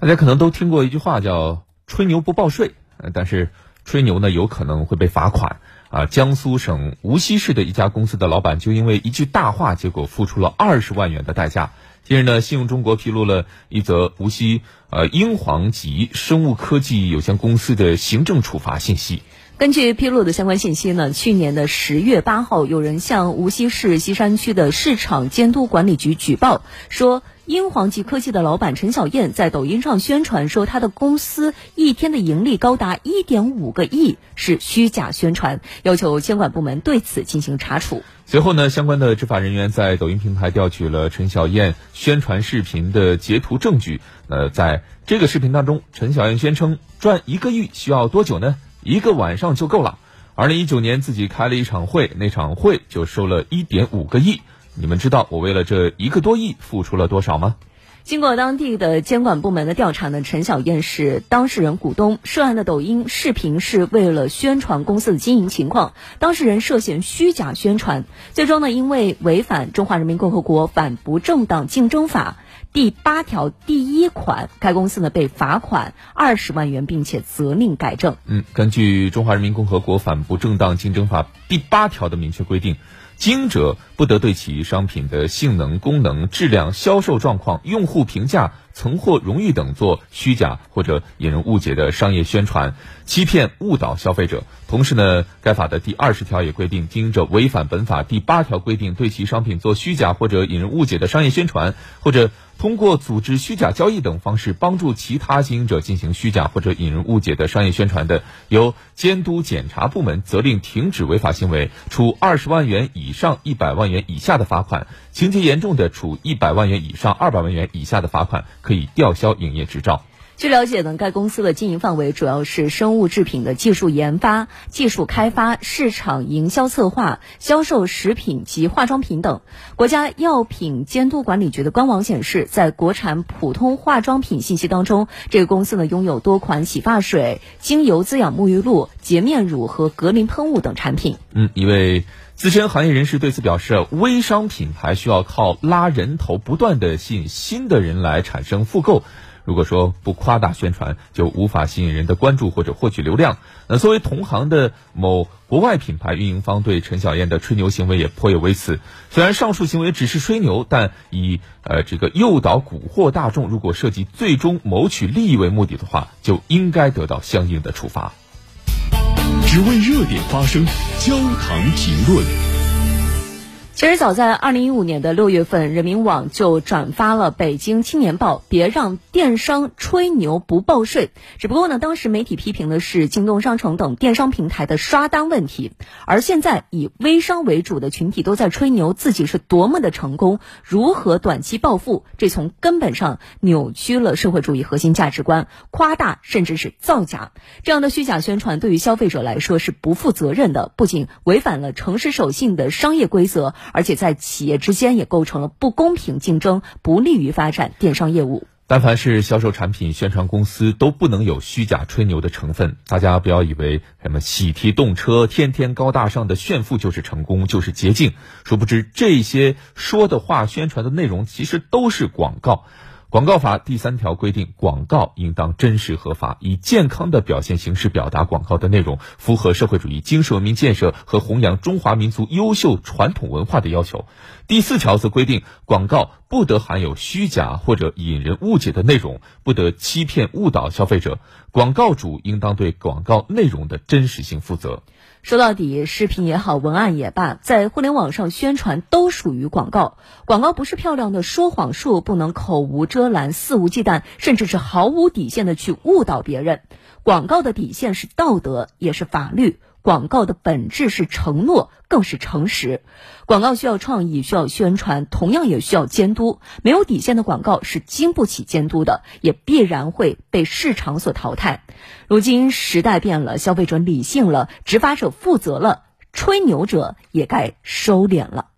大家可能都听过一句话叫“吹牛不报税”，但是吹牛呢有可能会被罚款啊。江苏省无锡市的一家公司的老板就因为一句大话，结果付出了二十万元的代价。近日呢，信用中国披露了一则无锡呃英皇集生物科技有限公司的行政处罚信息。根据披露的相关信息呢，去年的十月八号，有人向无锡市西山区的市场监督管理局举报说。英皇集科技的老板陈小燕在抖音上宣传说，他的公司一天的盈利高达一点五个亿，是虚假宣传，要求监管部门对此进行查处。随后呢，相关的执法人员在抖音平台调取了陈小燕宣传视频的截图证据。呃，在这个视频当中，陈小燕宣称赚一个亿需要多久呢？一个晚上就够了。二零一九年自己开了一场会，那场会就收了一点五个亿。你们知道我为了这一个多亿付出了多少吗？经过当地的监管部门的调查呢，陈小燕是当事人股东，涉案的抖音视频是为了宣传公司的经营情况，当事人涉嫌虚假宣传，最终呢，因为违反《中华人民共和国反不正当竞争法》第八条第一款，该公司呢被罚款二十万元，并且责令改正。嗯，根据《中华人民共和国反不正当竞争法》第八条的明确规定。经营者不得对其商品的性能、功能、质量、销售状况、用户评价、曾获荣誉等做虚假或者引人误解的商业宣传，欺骗、误导消费者。同时呢，该法的第二十条也规定，经营者违反本法第八条规定，对其商品做虚假或者引人误解的商业宣传，或者通过组织虚假交易等方式帮助其他经营者进行虚假或者引人误解的商业宣传的，由监督检查部门责令停止违法行为，处二十万元以上一百万元以下的罚款；情节严重的，处一百万元以上二百万元以下的罚款，可以吊销营业执照。据了解呢，该公司的经营范围主要是生物制品的技术研发、技术开发、市场营销策划、销售食品及化妆品等。国家药品监督管理局的官网显示，在国产普通化妆品信息当中，这个公司呢拥有多款洗发水、精油滋养沐浴露、洁面乳和格林喷雾等产品。嗯，一位资深行业人士对此表示，微商品牌需要靠拉人头，不断的吸引新的人来产生复购。如果说不夸大宣传，就无法吸引人的关注或者获取流量。那作为同行的某国外品牌运营方，对陈小燕的吹牛行为也颇有微词。虽然上述行为只是吹牛，但以呃这个诱导蛊惑大众，如果涉及最终谋取利益为目的的话，就应该得到相应的处罚。只为热点发声，焦糖评论。其实早在二零一五年的六月份，人民网就转发了《北京青年报》，别让电商吹牛不报税。只不过呢，当时媒体批评的是京东商城等电商平台的刷单问题。而现在以微商为主的群体都在吹牛自己是多么的成功，如何短期暴富，这从根本上扭曲了社会主义核心价值观，夸大甚至是造假。这样的虚假宣传对于消费者来说是不负责任的，不仅违反了诚实守信的商业规则。而且在企业之间也构成了不公平竞争，不利于发展电商业务。但凡是销售产品、宣传公司，都不能有虚假吹牛的成分。大家不要以为什么喜提动车、天天高大上的炫富就是成功，就是捷径。殊不知，这些说的话、宣传的内容，其实都是广告。广告法第三条规定，广告应当真实合法，以健康的表现形式表达广告的内容，符合社会主义精神文明建设和弘扬中华民族优秀传统文化的要求。第四条则规定，广告不得含有虚假或者引人误解的内容，不得欺骗误导消费者。广告主应当对广告内容的真实性负责。说到底，视频也好，文案也罢，在互联网上宣传都属于广告。广告不是漂亮的说谎术，不能口无遮遮拦、肆无忌惮，甚至是毫无底线的去误导别人。广告的底线是道德，也是法律。广告的本质是承诺，更是诚实。广告需要创意，需要宣传，同样也需要监督。没有底线的广告是经不起监督的，也必然会被市场所淘汰。如今时代变了，消费者理性了，执法者负责了，吹牛者也该收敛了。